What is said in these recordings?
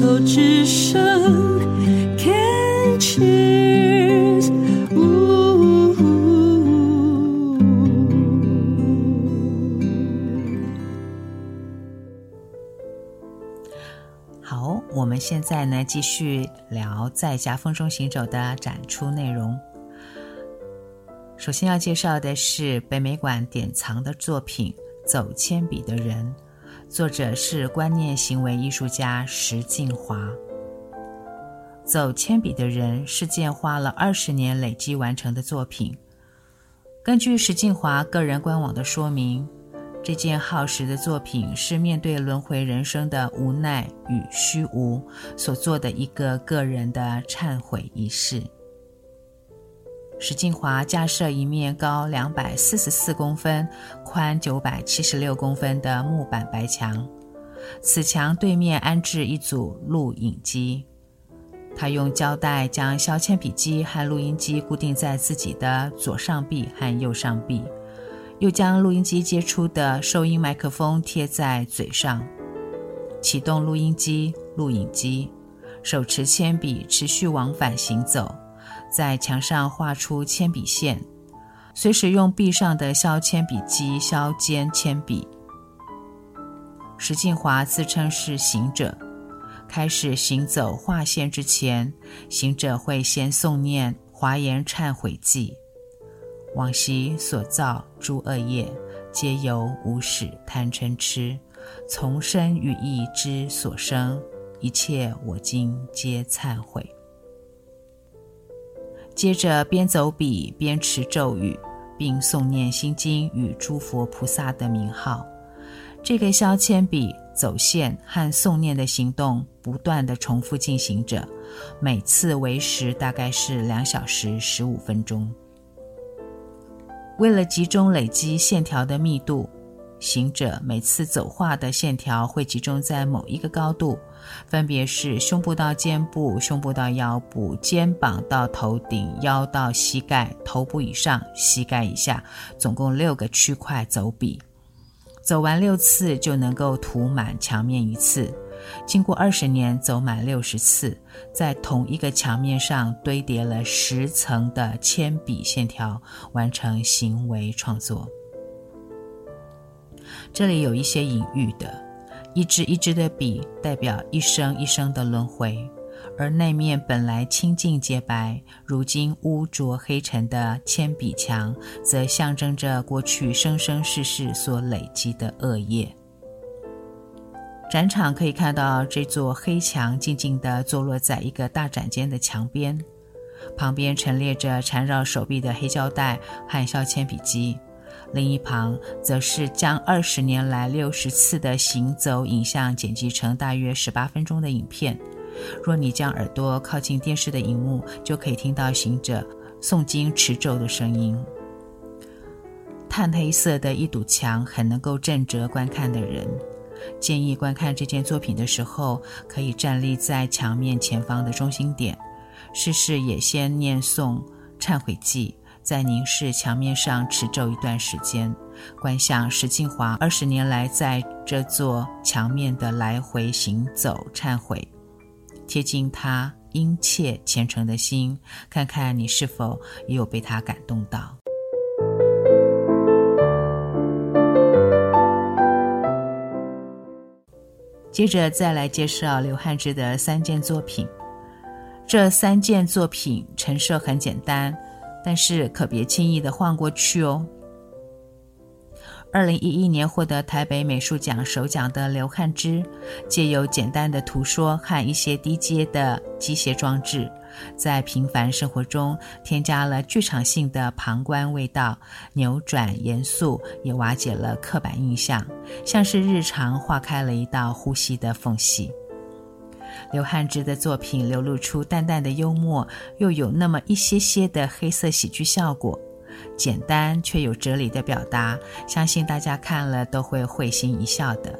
手之声，Can cheers。好，我们现在呢继续聊在夹缝中行走的展出内容。首先要介绍的是北美馆典藏的作品《走铅笔的人》，作者是观念行为艺术家石静华。走铅笔的人是件花了二十年累积完成的作品。根据石静华个人官网的说明，这件耗时的作品是面对轮回人生的无奈与虚无所做的一个个人的忏悔仪式。史静华架设一面高两百四十四公分、宽九百七十六公分的木板白墙，此墙对面安置一组录影机。他用胶带将削铅笔机和录音机固定在自己的左上臂和右上臂，又将录音机接出的收音麦克风贴在嘴上，启动录音机、录影机，手持铅笔持续往返行走。在墙上画出铅笔线，随时用壁上的削铅笔机削尖铅笔。石敬华自称是行者，开始行走画线之前，行者会先诵念华严忏悔偈：往昔所造诸恶业，皆由无始贪嗔痴，从身语意之所生，一切我今皆忏悔。接着边走笔边持咒语，并诵念心经与诸佛菩萨的名号。这个削铅笔、走线和诵念的行动不断地重复进行着，每次为时大概是两小时十五分钟。为了集中累积线条的密度。行者每次走画的线条会集中在某一个高度，分别是胸部到肩部、胸部到腰部、肩膀到头顶、腰到膝盖、头部以上、膝盖以下，总共六个区块走笔。走完六次就能够涂满墙面一次。经过二十年走满六十次，在同一个墙面上堆叠了十层的铅笔线条，完成行为创作。这里有一些隐喻的，一支一支的笔代表一生一生的轮回，而那面本来清净洁白，如今污浊黑尘的铅笔墙，则象征着过去生生世世所累积的恶业。展场可以看到这座黑墙静静地坐落在一个大展间的墙边，旁边陈列着缠绕手臂的黑胶带和削铅笔机。另一旁则是将二十年来六十次的行走影像剪辑成大约十八分钟的影片。若你将耳朵靠近电视的荧幕，就可以听到行者诵经持咒的声音。炭黑色的一堵墙很能够震慑观看的人。建议观看这件作品的时候，可以站立在墙面前方的中心点，试试也先念诵忏悔偈。在凝视墙面上持咒一段时间，观想石静华二十年来在这座墙面的来回行走忏悔，贴近他殷切虔诚的心，看看你是否也有被他感动到。接着再来介绍刘汉之的三件作品，这三件作品陈设很简单。但是可别轻易的晃过去哦。二零一一年获得台北美术奖首奖的刘汉之，借由简单的图说和一些低阶的机械装置，在平凡生活中添加了剧场性的旁观味道，扭转严肃，也瓦解了刻板印象，像是日常划开了一道呼吸的缝隙。刘汉之的作品流露出淡淡的幽默，又有那么一些些的黑色喜剧效果，简单却有哲理的表达，相信大家看了都会会心一笑的。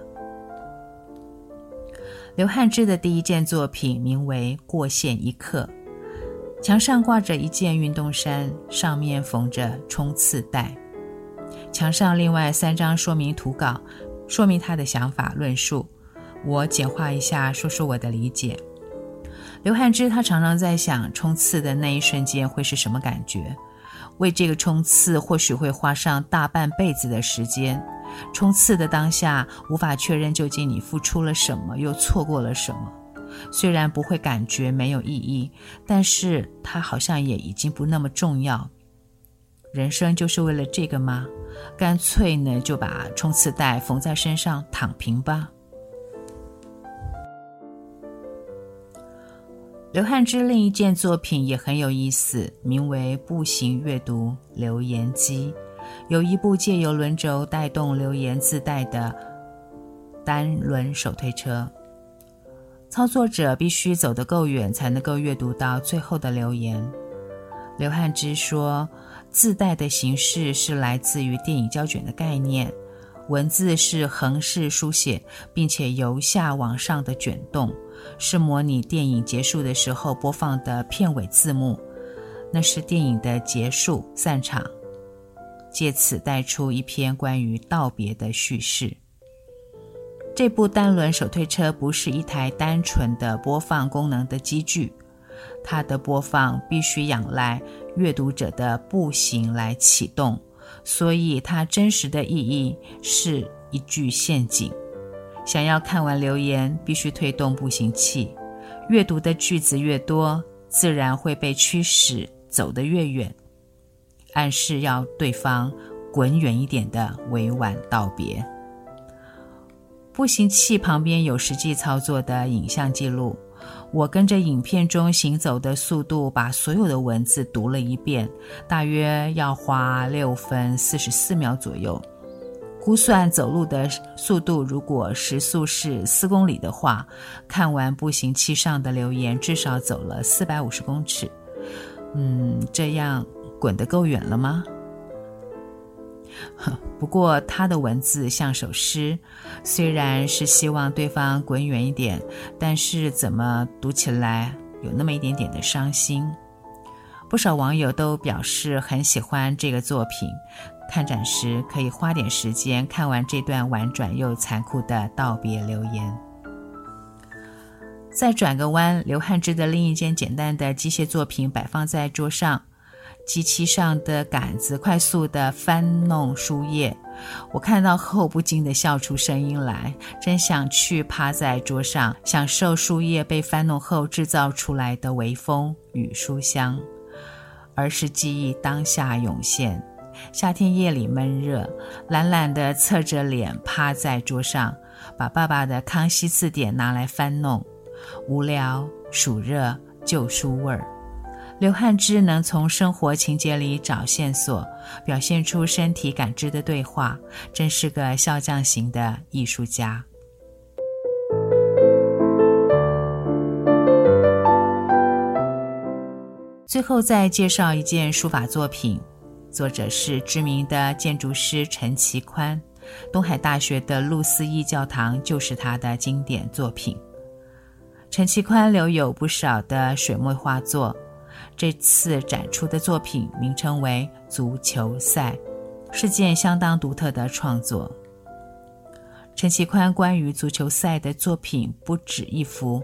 刘汉之的第一件作品名为《过线一刻》，墙上挂着一件运动衫，上面缝着冲刺带。墙上另外三张说明图稿，说明他的想法论述。我简化一下，说说我的理解。刘汉之他常常在想，冲刺的那一瞬间会是什么感觉？为这个冲刺，或许会花上大半辈子的时间。冲刺的当下，无法确认究竟你付出了什么，又错过了什么。虽然不会感觉没有意义，但是它好像也已经不那么重要。人生就是为了这个吗？干脆呢，就把冲刺带缝在身上，躺平吧。刘汉之另一件作品也很有意思，名为《步行阅读留言机》，有一部借由轮轴带动留言自带的单轮手推车。操作者必须走得够远，才能够阅读到最后的留言。刘汉之说，自带的形式是来自于电影胶卷的概念，文字是横式书写，并且由下往上的卷动，是模拟电影结束的时候播放的片尾字幕。那是电影的结束散场，借此带出一篇关于道别的叙事。这部单轮手推车不是一台单纯的播放功能的机具，它的播放必须仰赖阅读者的步行来启动，所以它真实的意义是一句陷阱。想要看完留言，必须推动步行器，阅读的句子越多，自然会被驱使走得越远，暗示要对方滚远一点的委婉道别。步行器旁边有实际操作的影像记录，我跟着影片中行走的速度，把所有的文字读了一遍，大约要花六分四十四秒左右。估算走路的速度，如果时速是四公里的话，看完步行器上的留言，至少走了四百五十公尺。嗯，这样滚得够远了吗？不过他的文字像首诗，虽然是希望对方滚远一点，但是怎么读起来有那么一点点的伤心。不少网友都表示很喜欢这个作品，看展时可以花点时间看完这段婉转又残酷的道别留言。再转个弯，刘汉之的另一件简单的机械作品摆放在桌上。机器上的杆子快速地翻弄书页，我看到后不禁地笑出声音来，真想去趴在桌上，享受书页被翻弄后制造出来的微风与书香。儿时记忆当下涌现，夏天夜里闷热，懒懒地侧着脸趴在桌上，把爸爸的《康熙字典》拿来翻弄，无聊、暑热、旧书味儿。刘汉之能从生活情节里找线索，表现出身体感知的对话，真是个笑匠型的艺术家。最后再介绍一件书法作品，作者是知名的建筑师陈其宽，东海大学的路思义教堂就是他的经典作品。陈其宽留有不少的水墨画作。这次展出的作品名称为《足球赛》，是件相当独特的创作。陈其宽关于足球赛的作品不止一幅，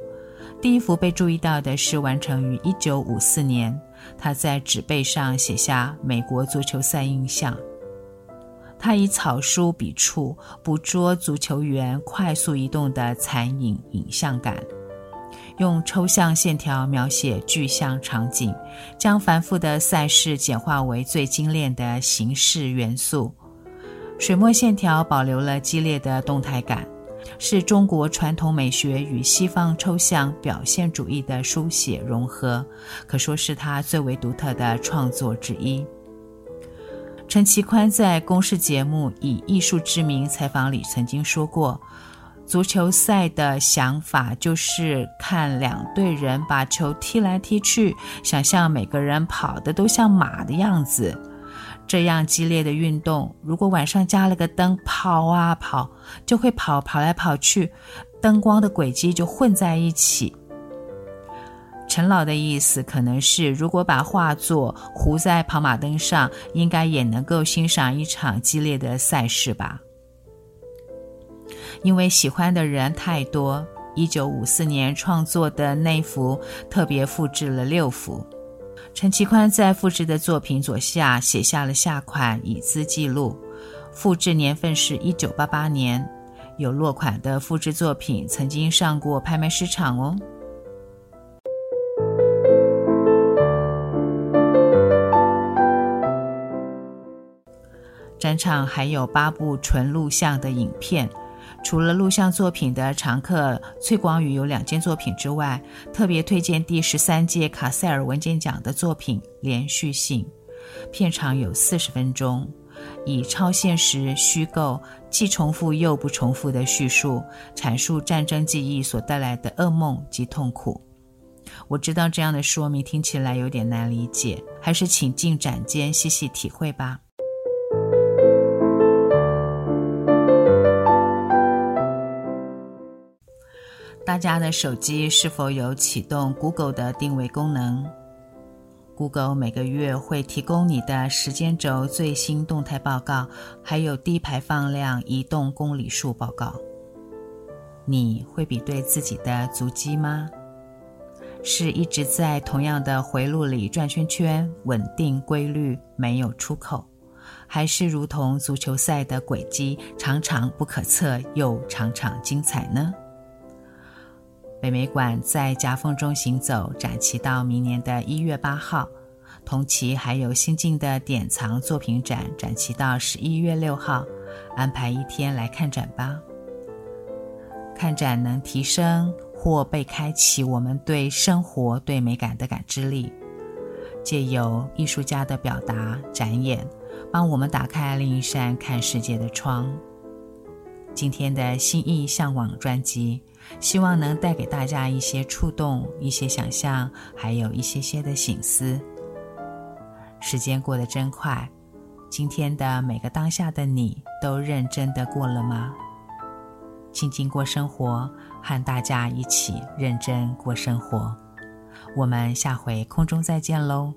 第一幅被注意到的是完成于1954年，他在纸背上写下美国足球赛印象。他以草书笔触捕捉足球员快速移动的残影影像感。用抽象线条描写具象场景，将繁复的赛事简化为最精炼的形式元素。水墨线条保留了激烈的动态感，是中国传统美学与西方抽象表现主义的书写融合，可说是他最为独特的创作之一。陈其宽在公视节目《以艺术之名》采访里曾经说过。足球赛的想法就是看两队人把球踢来踢去，想象每个人跑的都像马的样子。这样激烈的运动，如果晚上加了个灯，跑啊跑，就会跑跑来跑去，灯光的轨迹就混在一起。陈老的意思可能是，如果把画作糊在跑马灯上，应该也能够欣赏一场激烈的赛事吧。因为喜欢的人太多，一九五四年创作的那幅特别复制了六幅。陈其宽在复制的作品左下写下了下款，以资记录。复制年份是一九八八年，有落款的复制作品曾经上过拍卖市场哦。展场还有八部纯录像的影片。除了录像作品的常客崔广宇有两件作品之外，特别推荐第十三届卡塞尔文件奖的作品《连续性》，片长有四十分钟，以超现实虚构、既重复又不重复的叙述，阐述战争记忆所带来的噩梦及痛苦。我知道这样的说明听起来有点难理解，还是请进展间细细体会吧。大家的手机是否有启动 Google 的定位功能？Google 每个月会提供你的时间轴最新动态报告，还有低排放量移动公里数报告。你会比对自己的足迹吗？是一直在同样的回路里转圈圈，稳定规律，没有出口，还是如同足球赛的轨迹，常常不可测，又常常精彩呢？北美馆在夹缝中行走，展期到明年的一月八号，同期还有新进的典藏作品展，展期到十一月六号，安排一天来看展吧。看展能提升或被开启我们对生活、对美感的感知力，借由艺术家的表达展演，帮我们打开另一扇看世界的窗。今天的心意向往专辑。希望能带给大家一些触动，一些想象，还有一些些的醒思。时间过得真快，今天的每个当下的你都认真的过了吗？静静过生活，和大家一起认真过生活。我们下回空中再见喽。